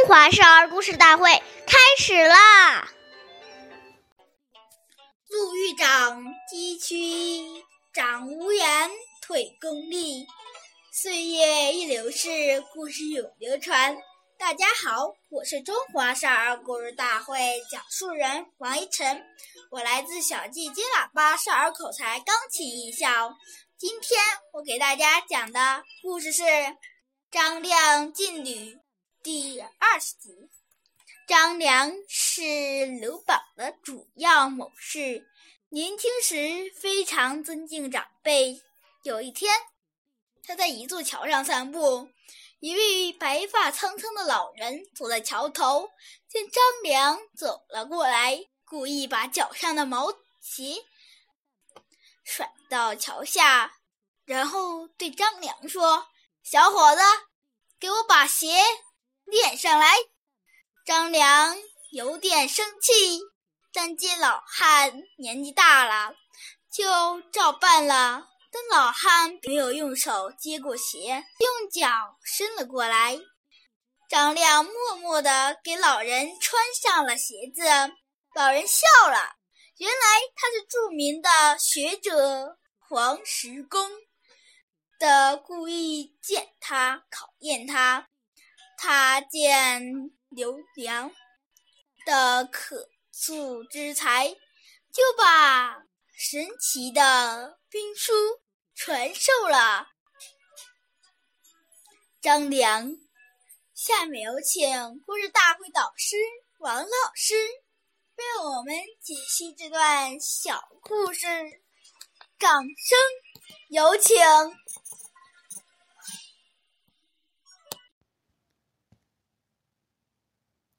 中华少儿故事大会开始啦！路遇长崎岖，长无言，退功立。岁月易流逝，故事永流传。大家好，我是中华少儿故事大会讲述人王一晨，我来自小季金喇叭少儿口才钢琴艺校。今天我给大家讲的故事是《张亮进旅》第二十集。张良是刘邦的主要谋士，年轻时非常尊敬长辈。有一天，他在一座桥上散步。一位白发苍苍的老人坐在桥头，见张良走了过来，故意把脚上的毛鞋甩到桥下，然后对张良说：“小伙子，给我把鞋练上来。”张良有点生气，但见老汉年纪大了，就照办了。但老汉没有用手接过鞋，用脚伸了过来。张亮默默地给老人穿上了鞋子。老人笑了，原来他是著名的学者黄石公的故意见他考验他。他见刘良的可塑之才，就把。神奇的兵书传授了张良。下面有请故事大会导师王老师为我们解析这段小故事。掌声有请。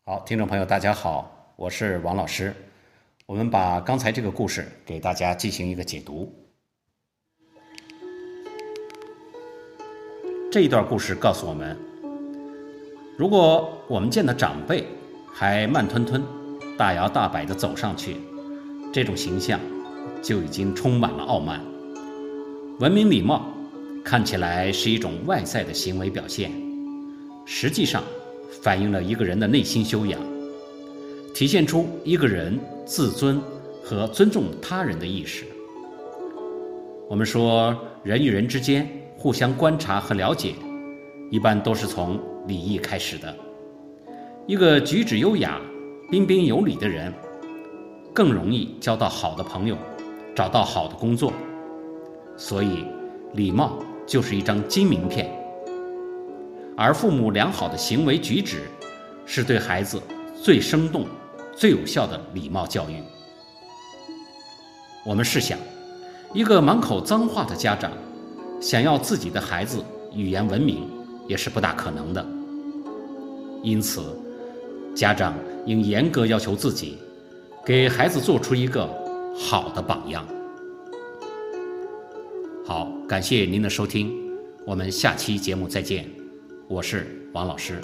好，听众朋友，大家好，我是王老师。我们把刚才这个故事给大家进行一个解读。这一段故事告诉我们：如果我们见到长辈还慢吞吞、大摇大摆地走上去，这种形象就已经充满了傲慢。文明礼貌看起来是一种外在的行为表现，实际上反映了一个人的内心修养。体现出一个人自尊和尊重他人的意识。我们说，人与人之间互相观察和了解，一般都是从礼仪开始的。一个举止优雅、彬彬有礼的人，更容易交到好的朋友，找到好的工作。所以，礼貌就是一张金名片。而父母良好的行为举止，是对孩子最生动。最有效的礼貌教育。我们试想，一个满口脏话的家长，想要自己的孩子语言文明，也是不大可能的。因此，家长应严格要求自己，给孩子做出一个好的榜样。好，感谢您的收听，我们下期节目再见。我是王老师。